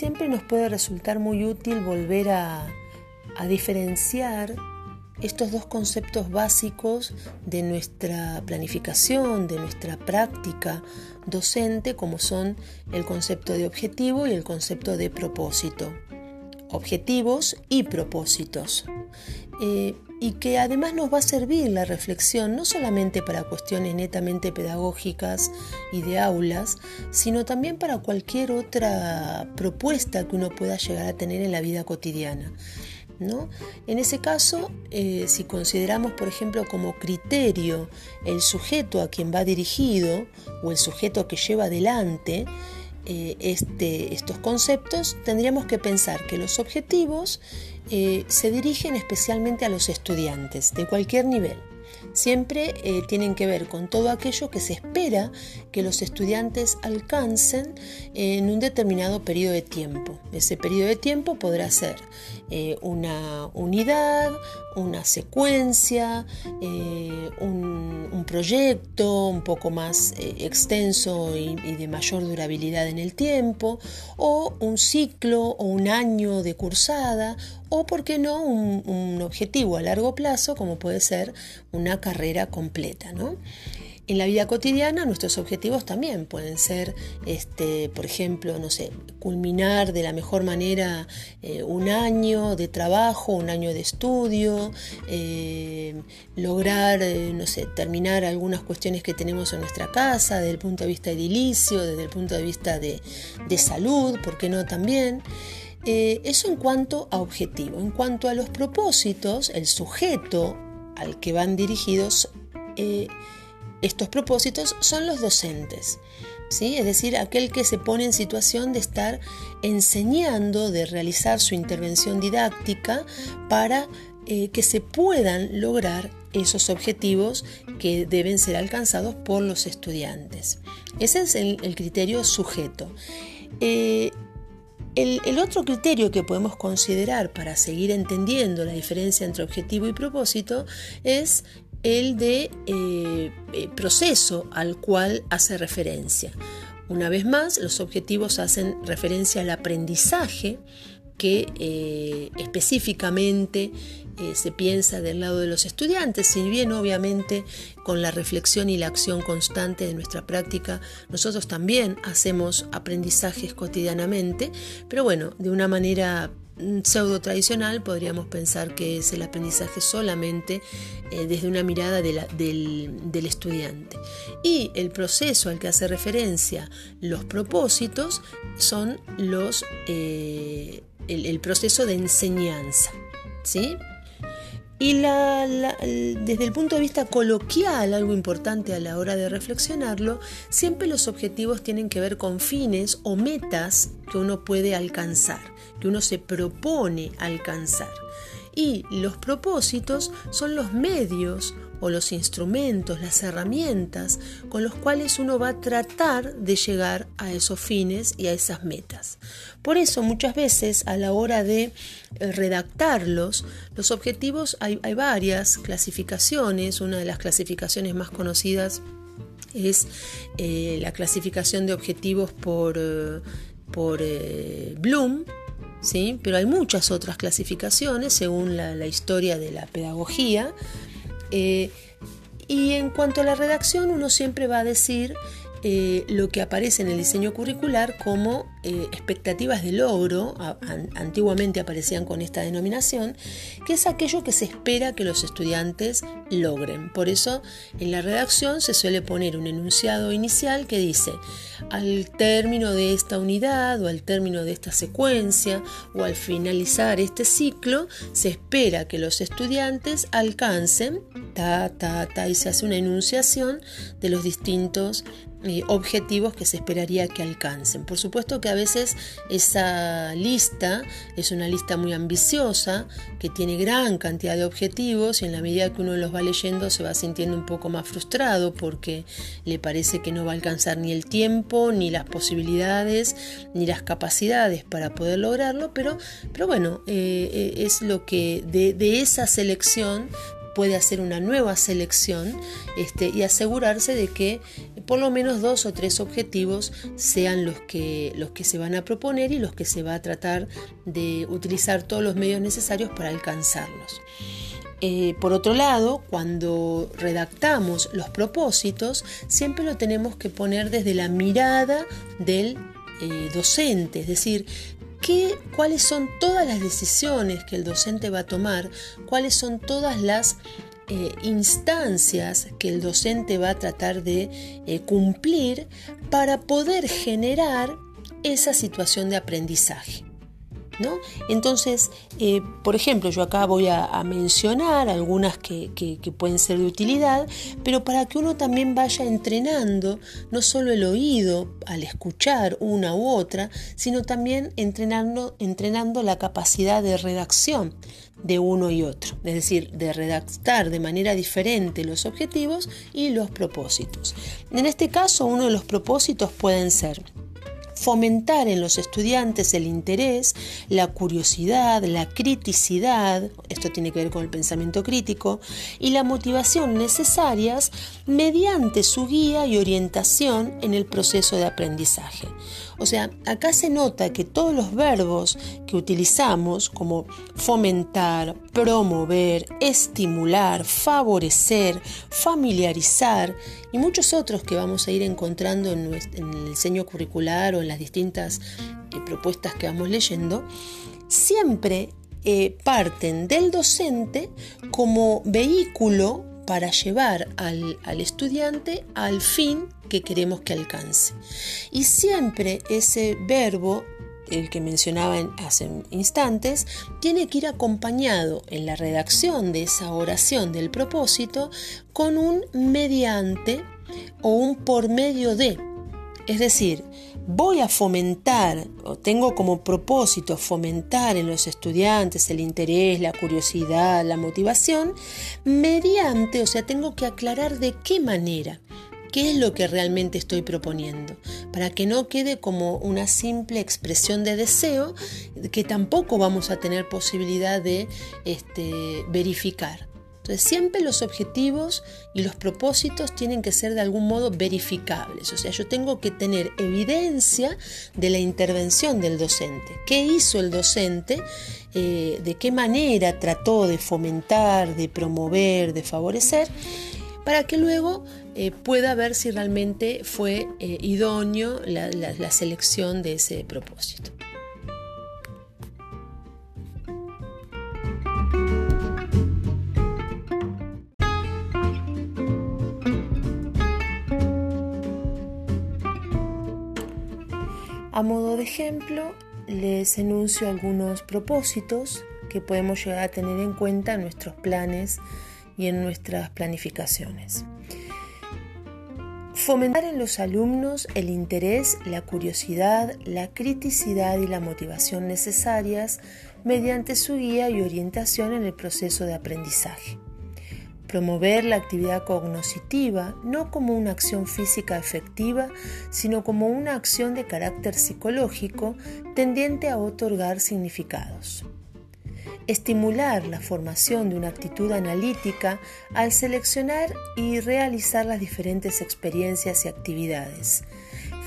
siempre nos puede resultar muy útil volver a, diferenciar estos dos conceptos básicos de nuestra planificación, de nuestra práctica docente, como son el concepto de objetivo y el concepto de propósito. Objetivos y propósitos. Eh, y que además nos va a servir la reflexión no solamente para cuestiones netamente pedagógicas y de aulas, sino también para cualquier otra propuesta que uno pueda llegar a tener en la vida cotidiana. En ese caso, eh, si consideramos, por ejemplo, como criterio el sujeto a quien va dirigido o el sujeto que lleva adelante eh, este, estos conceptos, tendríamos que pensar que los objetivos eh, se dirigen especialmente a los estudiantes de cualquier nivel siempre eh, tienen que ver con todo aquello que se espera que los estudiantes alcancen en un determinado periodo de tiempo. Ese periodo de tiempo podrá ser una unidad, una secuencia, un, proyecto un poco más extenso y, de mayor durabilidad en el tiempo, o un ciclo o un año de cursada, o, por qué no, un, un objetivo a largo plazo, como puede ser una carrera completa. ¿no? En la vida cotidiana nuestros objetivos también pueden ser, este, por ejemplo, no sé, culminar de la mejor manera eh, un año de trabajo, un año de estudio, eh, lograr, eh, no sé, terminar algunas cuestiones que tenemos en nuestra casa desde el punto de vista edilicio, desde el punto de vista de, de salud, ¿por qué no también? eso en cuanto a objetivo. En cuanto a los propósitos, el sujeto al que van dirigidos estos propósitos son los docentes. ¿Sí? Es decir, aquel que se pone en situación de estar enseñando, de realizar su intervención didáctica para eh, que se puedan lograr esos objetivos que deben ser alcanzados por los estudiantes. Ese es el, criterio sujeto. Eh, el, otro criterio que podemos considerar para seguir entendiendo la diferencia entre objetivo y propósito es el de eh, eh, proceso al cual hace referencia. Una vez más, los objetivos hacen referencia al aprendizaje que eh, específicamente se piensa del lado de los estudiantes, si bien obviamente con la reflexión y la acción constante de nuestra práctica nosotros también hacemos aprendizajes cotidianamente, pero bueno, de una manera pseudo tradicional podríamos pensar que es el aprendizaje solamente eh, desde una mirada del, estudiante. Y el proceso al que hace referencia los propósitos son los, eh, el, el, proceso de enseñanza. ¿sí? Y desde el punto de vista coloquial, algo importante a la hora de reflexionarlo, siempre los objetivos tienen que ver con fines o metas que uno puede alcanzar, que uno se propone alcanzar. Y los propósitos son los medios o los instrumentos, las herramientas con los cuales uno va a tratar de llegar a esos fines y a esas metas. Por eso muchas veces a la hora de eh, redactarlos, los objetivos hay, varias clasificaciones, una de las clasificaciones más conocidas es eh, la clasificación de objetivos por, eh, por Bloom, ¿sí? pero hay muchas otras clasificaciones según la historia de la pedagogía. Eh, y en cuanto a la redacción, uno siempre va a decir eh, lo que aparece en el diseño curricular como eh, expectativas de logro, antiguamente aparecían con esta denominación, que es aquello que se espera que los estudiantes logren. Por eso en la redacción se suele poner un enunciado inicial que dice, al término de esta unidad o al término de esta secuencia o al finalizar este ciclo, se espera que los estudiantes alcancen, ta, ta, ta, y se hace una enunciación de los distintos objetivos que se esperaría que alcancen. Por supuesto que a veces esa lista es una lista muy ambiciosa, que tiene gran cantidad de objetivos y en la medida que uno los va leyendo se va sintiendo un poco más frustrado porque le parece que no va a alcanzar ni el tiempo, ni las posibilidades, ni las capacidades para poder lograrlo, pero, pero bueno, eh, eh, es lo que de esa selección puede hacer una nueva selección este, y asegurarse de que por lo menos dos o tres objetivos sean los que, los que se van a proponer y los que se va a tratar de utilizar todos los medios necesarios para alcanzarlos. Eh, por otro lado, cuando redactamos los propósitos, siempre lo tenemos que poner desde la mirada del eh, docente, es decir, ¿qué, cuáles son todas las decisiones que el docente va a tomar, cuáles son todas las eh, instancias que el docente va a tratar de cumplir para poder generar esa situación de aprendizaje. Entonces, eh, por ejemplo, yo acá voy a, mencionar algunas que, pueden ser de utilidad, pero para que uno también vaya entrenando no solo el oído al escuchar una u otra, sino también entrenando, entrenando la capacidad de redacción de uno y otro, es decir, de redactar de manera diferente los objetivos y los propósitos. En este caso, uno de los propósitos pueden ser fomentar en los estudiantes el interés, la curiosidad, la criticidad, esto tiene que ver con el pensamiento crítico, y la motivación necesarias mediante su guía y orientación en el proceso de aprendizaje. O sea, acá se nota que todos los verbos que utilizamos, como fomentar, promover, estimular, favorecer, familiarizar y muchos otros que vamos a ir encontrando en, el diseño curricular o en las distintas eh, propuestas que vamos leyendo, siempre eh, parten del docente como vehículo para llevar al, estudiante al fin que queremos que alcance. Y siempre ese verbo el que mencionaba hace instantes, tiene que ir acompañado en la redacción de esa oración del propósito con un mediante o un por medio de. Es decir, voy a fomentar, o tengo como propósito fomentar en los estudiantes el interés, la curiosidad, la motivación, mediante, o sea, tengo que aclarar de qué manera. ¿Qué es lo que realmente estoy proponiendo? Para que no quede como una simple expresión de deseo que tampoco vamos a tener posibilidad de este, verificar. Entonces siempre los objetivos y los propósitos tienen que ser de algún modo verificables. O sea, yo tengo que tener evidencia de la intervención del docente. ¿Qué hizo el docente? Eh, ¿De qué manera trató de fomentar, de promover, de favorecer? Para que luego eh, pueda ver si realmente fue eh, idóneo la selección de ese propósito. A modo de ejemplo, les enuncio algunos propósitos que podemos llegar a tener en cuenta en nuestros planes y en nuestras planificaciones. Fomentar en los alumnos el interés, la curiosidad, la criticidad y la motivación necesarias mediante su guía y orientación en el proceso de aprendizaje. Promover la actividad cognoscitiva no como una acción física efectiva, sino como una acción de carácter psicológico tendiente a otorgar significados. Estimular la formación de una actitud analítica al seleccionar y realizar las diferentes experiencias y actividades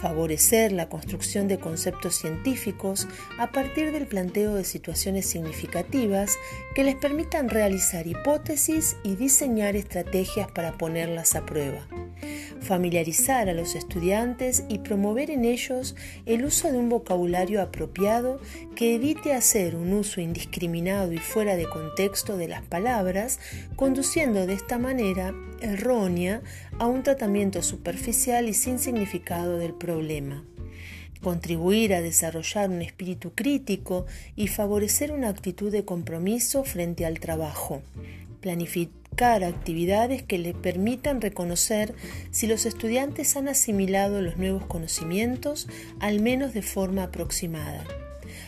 favorecer la construcción de conceptos científicos a partir del planteo de situaciones significativas que les permitan realizar hipótesis y diseñar estrategias para ponerlas a prueba familiarizar a los estudiantes y promover en ellos el uso de un vocabulario apropiado que evite hacer un uso indiscriminado y fuera de contexto de las palabras, conduciendo de esta manera errónea a un tratamiento superficial y sin significado del problema. Contribuir a desarrollar un espíritu crítico y favorecer una actitud de compromiso frente al trabajo, actividades que le permitan reconocer si los estudiantes han asimilado los nuevos conocimientos, al menos de forma aproximada.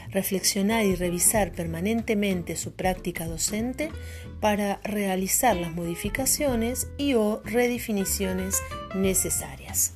Reflexionar y revisar permanentemente su práctica docente para realizar las modificaciones y o redefiniciones necesarias.